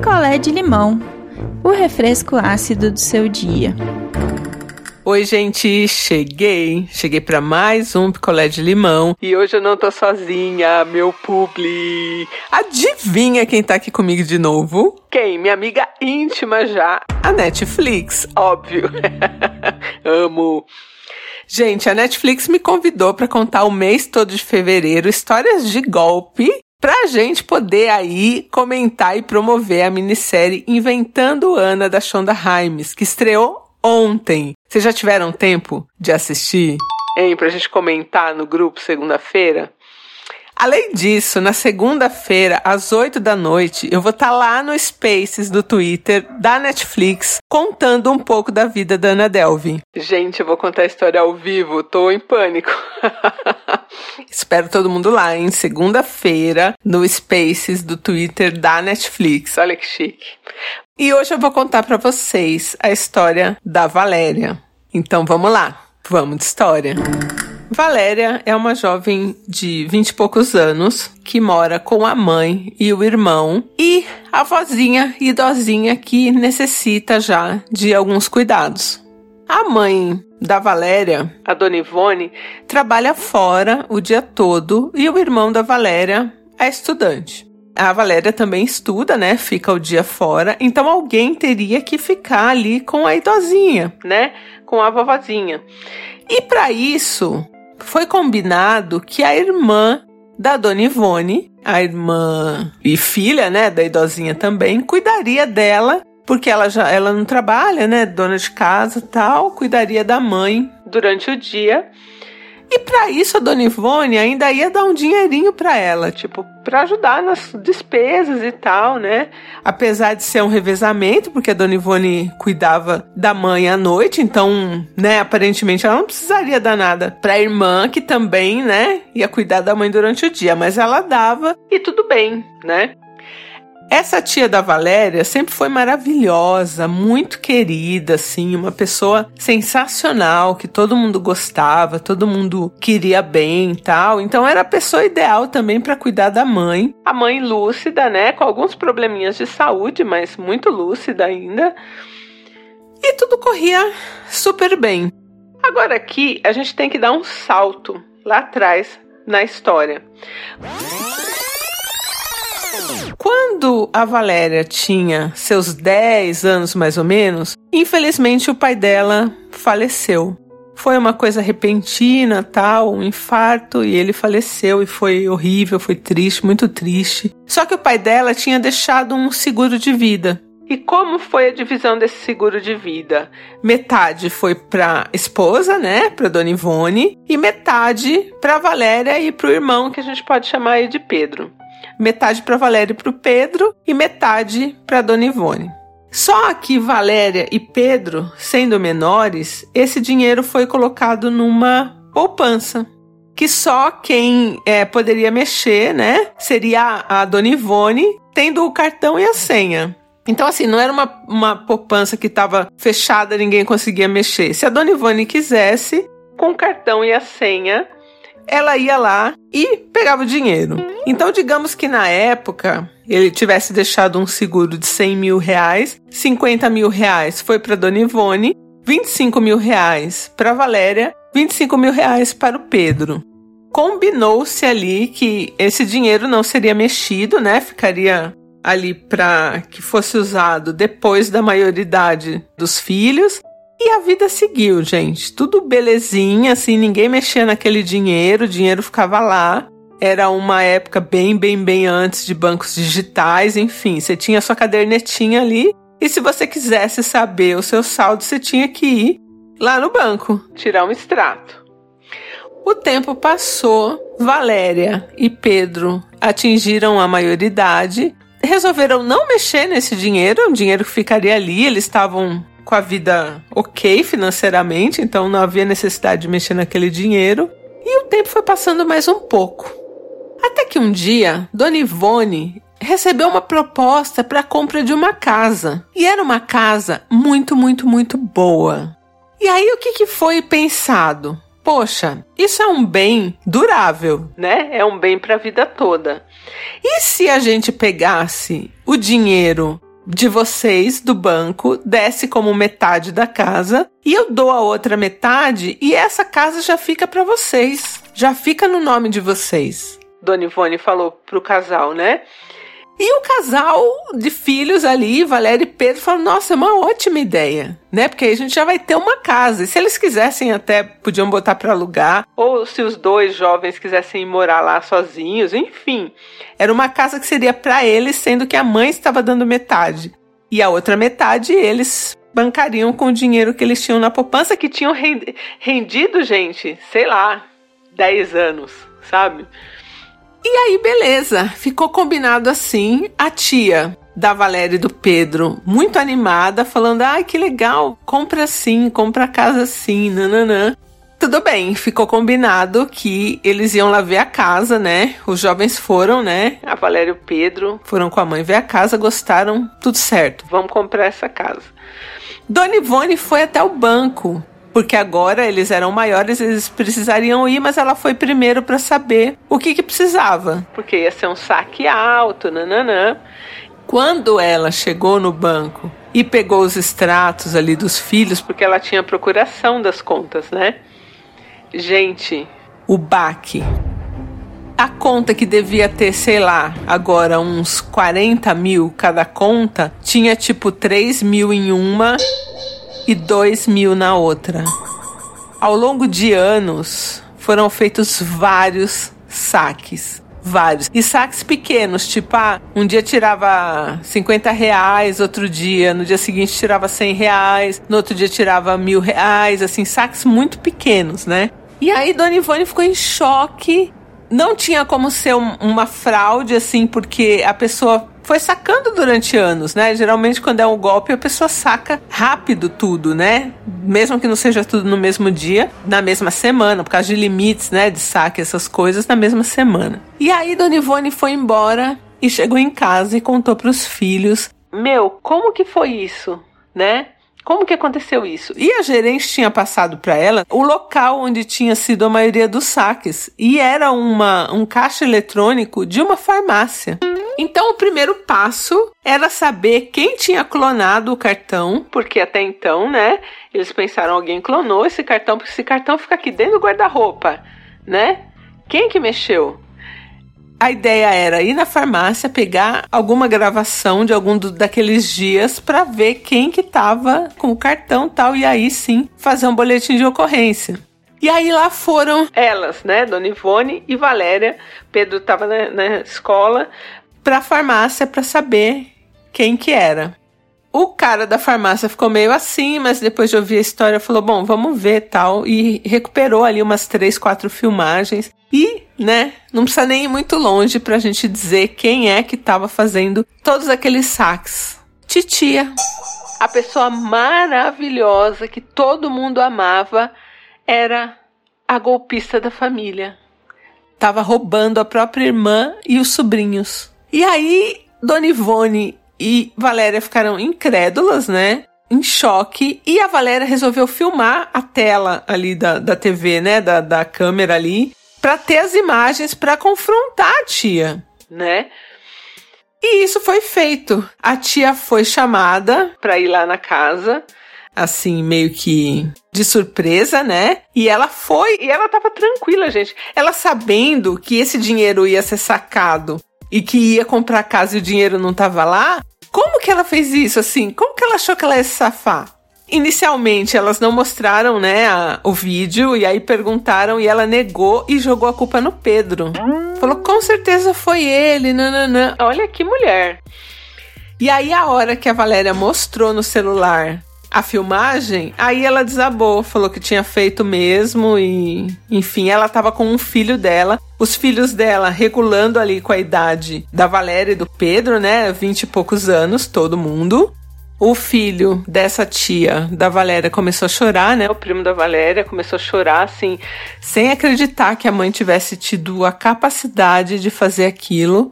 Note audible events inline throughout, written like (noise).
picolé de limão, o refresco ácido do seu dia. Oi, gente, cheguei. Cheguei para mais um picolé de limão e hoje eu não tô sozinha, meu publi. Adivinha quem tá aqui comigo de novo? Quem? Minha amiga íntima já, a Netflix, óbvio. (laughs) Amo. Gente, a Netflix me convidou para contar o mês todo de fevereiro histórias de golpe pra gente poder aí comentar e promover a minissérie Inventando Ana da Shonda Rhimes, que estreou ontem. Vocês já tiveram tempo de assistir? Hein, pra gente comentar no grupo segunda-feira? Além disso, na segunda-feira, às 8 da noite, eu vou estar tá lá no Spaces do Twitter da Netflix contando um pouco da vida da Ana Delvin. Gente, eu vou contar a história ao vivo, tô em pânico. (laughs) Espero todo mundo lá, em segunda-feira, no Spaces do Twitter da Netflix. Olha que chique. E hoje eu vou contar para vocês a história da Valéria. Então vamos lá, vamos de história. Valéria é uma jovem de vinte e poucos anos que mora com a mãe e o irmão e a vozinha idosinha que necessita já de alguns cuidados. A mãe da Valéria, a dona Ivone, trabalha fora o dia todo e o irmão da Valéria é estudante. A Valéria também estuda, né? Fica o dia fora, então alguém teria que ficar ali com a idosinha, né? Com a vovozinha. E para isso, foi combinado que a irmã da dona Ivone, a irmã e filha, né, da idosinha também, cuidaria dela, porque ela já ela não trabalha, né, dona de casa, tal, cuidaria da mãe durante o dia e para isso a dona Ivone ainda ia dar um dinheirinho para ela, tipo, para ajudar nas despesas e tal, né? Apesar de ser um revezamento, porque a dona Ivone cuidava da mãe à noite, então, né, aparentemente ela não precisaria dar nada para a irmã, que também, né, ia cuidar da mãe durante o dia, mas ela dava e tudo bem, né? Essa tia da Valéria sempre foi maravilhosa, muito querida, assim, uma pessoa sensacional, que todo mundo gostava, todo mundo queria bem tal. Então era a pessoa ideal também para cuidar da mãe. A mãe lúcida, né, com alguns probleminhas de saúde, mas muito lúcida ainda. E tudo corria super bem. Agora aqui a gente tem que dar um salto lá atrás na história. Quando a Valéria tinha seus 10 anos mais ou menos, infelizmente o pai dela faleceu. Foi uma coisa repentina, tal, um infarto, e ele faleceu e foi horrível, foi triste, muito triste. Só que o pai dela tinha deixado um seguro de vida. E como foi a divisão desse seguro de vida? Metade foi para esposa, né, para Dona Ivone, e metade para Valéria e para o irmão que a gente pode chamar aí de Pedro metade para Valéria e para o Pedro e metade para Dona Ivone. Só que Valéria e Pedro, sendo menores, esse dinheiro foi colocado numa poupança que só quem é, poderia mexer, né, seria a Dona Ivone, tendo o cartão e a senha. Então, assim, não era uma, uma poupança que estava fechada, ninguém conseguia mexer. Se a Dona Ivone quisesse, com o cartão e a senha, ela ia lá e pegava o dinheiro. Então, digamos que na época ele tivesse deixado um seguro de 100 mil reais, 50 mil reais foi para Dona Ivone, 25 mil reais para Valéria, 25 mil reais para o Pedro. Combinou-se ali que esse dinheiro não seria mexido, né? Ficaria ali para que fosse usado depois da maioridade dos filhos e a vida seguiu, gente. Tudo belezinha, assim, ninguém mexia naquele dinheiro, o dinheiro ficava lá. Era uma época bem, bem, bem antes de bancos digitais, enfim, você tinha sua cadernetinha ali. E se você quisesse saber o seu saldo, você tinha que ir lá no banco, tirar um extrato. O tempo passou, Valéria e Pedro atingiram a maioridade, resolveram não mexer nesse dinheiro, o dinheiro que ficaria ali, eles estavam com a vida ok financeiramente, então não havia necessidade de mexer naquele dinheiro. E o tempo foi passando mais um pouco. Até que um dia, Dona Ivone recebeu uma proposta para a compra de uma casa. E era uma casa muito, muito, muito boa. E aí o que, que foi pensado? Poxa, isso é um bem durável, né? É um bem para a vida toda. E se a gente pegasse o dinheiro de vocês do banco desce como metade da casa e eu dou a outra metade e essa casa já fica para vocês, já fica no nome de vocês. Dona Ivone falou pro casal, né? E o casal de filhos ali, Valéria e Pedro, falou: Nossa, é uma ótima ideia, né? Porque aí a gente já vai ter uma casa. E se eles quisessem, até podiam botar para alugar, ou se os dois jovens quisessem morar lá sozinhos, enfim. Era uma casa que seria para eles, sendo que a mãe estava dando metade. E a outra metade eles bancariam com o dinheiro que eles tinham na poupança, que tinham rendido, gente, sei lá, 10 anos, sabe? E aí, beleza, ficou combinado assim. A tia da Valéria e do Pedro, muito animada, falando: ai, que legal, compra assim, compra a casa assim, nananã. Tudo bem, ficou combinado que eles iam lá ver a casa, né? Os jovens foram, né? A Valéria e o Pedro foram com a mãe ver a casa, gostaram, tudo certo, vamos comprar essa casa. Dona Ivone foi até o banco porque agora eles eram maiores, eles precisariam ir, mas ela foi primeiro para saber o que, que precisava, porque ia ser um saque alto, nananã. Quando ela chegou no banco e pegou os extratos ali dos filhos, porque ela tinha procuração das contas, né? Gente, o baque. A conta que devia ter, sei lá, agora uns 40 mil cada conta, tinha tipo 3 mil em uma e 2 mil na outra. Ao longo de anos, foram feitos vários saques. Vários. E saques pequenos, tipo, ah, um dia tirava 50 reais, outro dia, no dia seguinte tirava 100 reais, no outro dia tirava mil reais, assim, saques muito pequenos, né? E aí Dona Ivone ficou em choque. Não tinha como ser um, uma fraude, assim, porque a pessoa foi sacando durante anos, né? Geralmente, quando é um golpe, a pessoa saca rápido tudo, né? Mesmo que não seja tudo no mesmo dia, na mesma semana, por causa de limites, né? De saque, essas coisas, na mesma semana. E aí, Dona Ivone foi embora e chegou em casa e contou para os filhos: Meu, como que foi isso, né? Como que aconteceu isso? E a gerente tinha passado para ela o local onde tinha sido a maioria dos saques e era uma, um caixa eletrônico de uma farmácia. Então, o primeiro passo era saber quem tinha clonado o cartão, porque até então, né, eles pensaram alguém clonou esse cartão, porque esse cartão fica aqui dentro do guarda-roupa, né? Quem que mexeu? A ideia era ir na farmácia pegar alguma gravação de algum do, daqueles dias para ver quem que tava com o cartão tal e aí sim fazer um boletim de ocorrência. E aí lá foram elas, né, Dona Ivone e Valéria. Pedro estava na, na escola, para farmácia para saber quem que era. O cara da farmácia ficou meio assim, mas depois de ouvir a história falou: "Bom, vamos ver tal" e recuperou ali umas três, quatro filmagens e, né, não precisa nem ir muito longe para a gente dizer quem é que estava fazendo todos aqueles saques. Titia, a pessoa maravilhosa que todo mundo amava, era a golpista da família. Tava roubando a própria irmã e os sobrinhos. E aí, Dona Ivone e Valéria ficaram incrédulas, né? Em choque. E a Valéria resolveu filmar a tela ali da, da TV, né? Da, da câmera ali. Pra ter as imagens para confrontar a tia, né? E isso foi feito. A tia foi chamada para ir lá na casa, assim, meio que de surpresa, né? E ela foi, e ela tava tranquila, gente. Ela sabendo que esse dinheiro ia ser sacado e que ia comprar casa e o dinheiro não tava lá, que ela fez isso assim? Como que ela achou que ela ia se safar? Inicialmente elas não mostraram, né, a, o vídeo e aí perguntaram e ela negou e jogou a culpa no Pedro. Falou com certeza foi ele, nananã. Olha que mulher. E aí a hora que a Valéria mostrou no celular a filmagem, aí ela desabou, falou que tinha feito mesmo e, enfim, ela tava com um filho dela. Os filhos dela regulando ali com a idade da Valéria e do Pedro, né? Vinte e poucos anos, todo mundo. O filho dessa tia da Valéria começou a chorar, né? O primo da Valéria começou a chorar, assim, sem acreditar que a mãe tivesse tido a capacidade de fazer aquilo.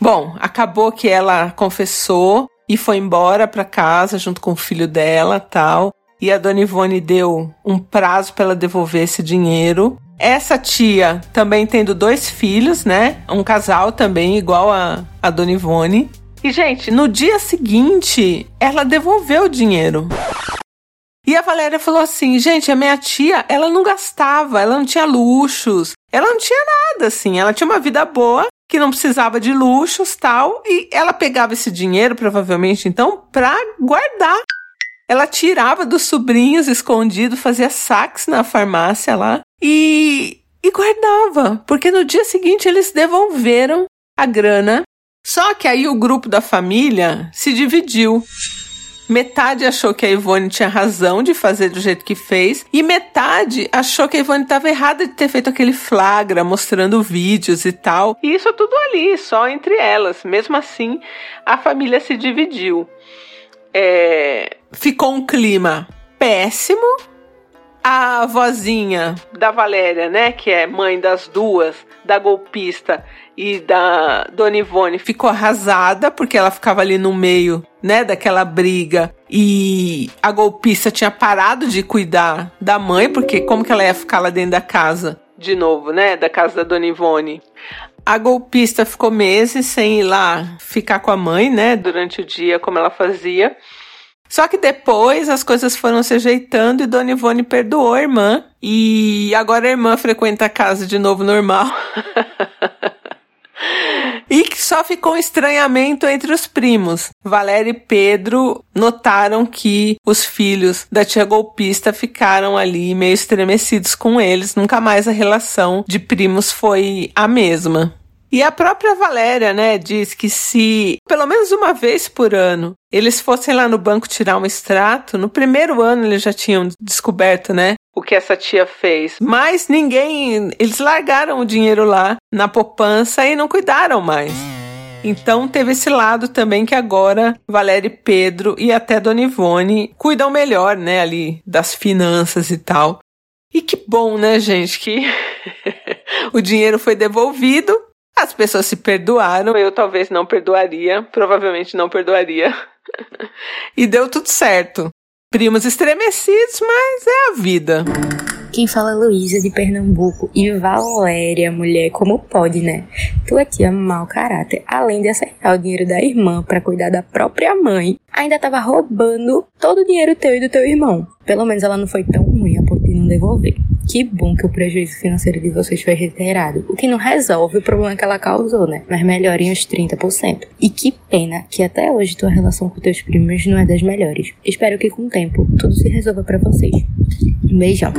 Bom, acabou que ela confessou e foi embora para casa junto com o filho dela, tal. E a dona Ivone deu um prazo para ela devolver esse dinheiro. Essa tia também tendo dois filhos, né? Um casal também, igual a, a dona Ivone. E, gente, no dia seguinte, ela devolveu o dinheiro. E a Valéria falou assim: gente, a minha tia, ela não gastava, ela não tinha luxos, ela não tinha nada assim, ela tinha uma vida boa, que não precisava de luxos tal, e ela pegava esse dinheiro, provavelmente então, pra guardar. Ela tirava dos sobrinhos escondido, fazia saques na farmácia lá e, e guardava, porque no dia seguinte eles devolveram a grana. Só que aí o grupo da família se dividiu. Metade achou que a Ivone tinha razão de fazer do jeito que fez, e metade achou que a Ivone estava errada de ter feito aquele flagra mostrando vídeos e tal. E isso tudo ali, só entre elas. Mesmo assim, a família se dividiu. É... Ficou um clima péssimo. A vozinha da Valéria, né, que é mãe das duas, da golpista e da Dona Ivone ficou arrasada porque ela ficava ali no meio, né, daquela briga e a golpista tinha parado de cuidar da mãe porque como que ela ia ficar lá dentro da casa de novo, né, da casa da Dona Ivone. A golpista ficou meses sem ir lá ficar com a mãe, né, durante o dia como ela fazia. Só que depois as coisas foram se ajeitando e Dona Ivone perdoou a irmã. E agora a irmã frequenta a casa de novo normal. (laughs) (laughs) E que só ficou um estranhamento entre os primos. Valéria e Pedro notaram que os filhos da tia golpista ficaram ali meio estremecidos com eles. Nunca mais a relação de primos foi a mesma. E a própria Valéria, né, diz que se pelo menos uma vez por ano eles fossem lá no banco tirar um extrato, no primeiro ano eles já tinham descoberto, né, o que essa tia fez. Mas ninguém, eles largaram o dinheiro lá na poupança e não cuidaram mais. Então teve esse lado também que agora Valéria e Pedro e até Dona Ivone cuidam melhor, né, ali das finanças e tal. E que bom, né, gente, que (laughs) o dinheiro foi devolvido as pessoas se perdoaram, eu talvez não perdoaria, provavelmente não perdoaria. (laughs) e deu tudo certo. Primos estremecidos, mas é a vida. Quem fala é Luísa de Pernambuco e Valéria, mulher, como pode, né? Tua tia mau caráter, além de acertar o dinheiro da irmã para cuidar da própria mãe, ainda tava roubando todo o dinheiro teu e do teu irmão. Pelo menos ela não foi tão ruim a ponto de não devolver. Que bom que o prejuízo financeiro de vocês foi reiterado, o que não resolve o problema que ela causou, né? Mas melhora em uns 30%. E que pena que até hoje tua relação com teus primos não é das melhores. Espero que com o tempo tudo se resolva para vocês. Um beijão.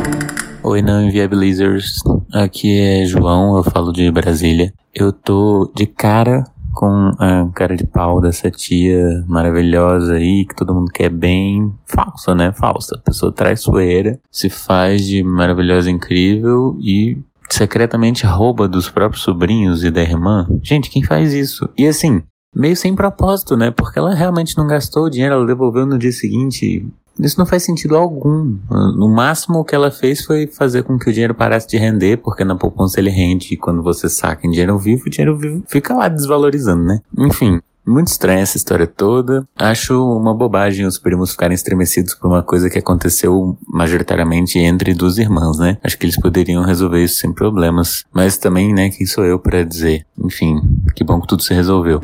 Oi, não inviabilizers. Aqui é João, eu falo de Brasília. Eu tô de cara com a cara de pau dessa tia maravilhosa aí, que todo mundo quer bem. Falsa, né? Falsa. Pessoa traiçoeira, se faz de maravilhosa incrível e secretamente rouba dos próprios sobrinhos e da irmã. Gente, quem faz isso? E assim, meio sem propósito, né? Porque ela realmente não gastou o dinheiro, ela devolveu no dia seguinte. Isso não faz sentido algum. No máximo o que ela fez foi fazer com que o dinheiro parasse de render, porque na poupança ele rende e quando você saca em dinheiro vivo, o dinheiro vivo fica lá desvalorizando, né? Enfim, muito estranha essa história toda. Acho uma bobagem os primos ficarem estremecidos por uma coisa que aconteceu majoritariamente entre duas irmãs, né? Acho que eles poderiam resolver isso sem problemas. Mas também, né, quem sou eu para dizer? Enfim, que bom que tudo se resolveu.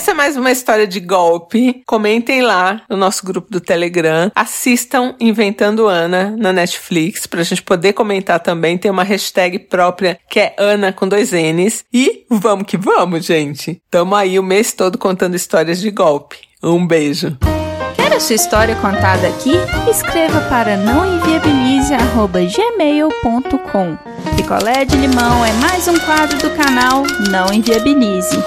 Essa é mais uma história de golpe. Comentem lá no nosso grupo do Telegram. Assistam Inventando Ana na Netflix pra gente poder comentar também. Tem uma hashtag própria que é Ana com dois N's. E vamos que vamos, gente. Tamo aí o mês todo contando histórias de golpe. Um beijo. Quer a sua história contada aqui? Escreva para nãoenviabilize.gmail.com Picolé de limão é mais um quadro do canal Não Enviabilize.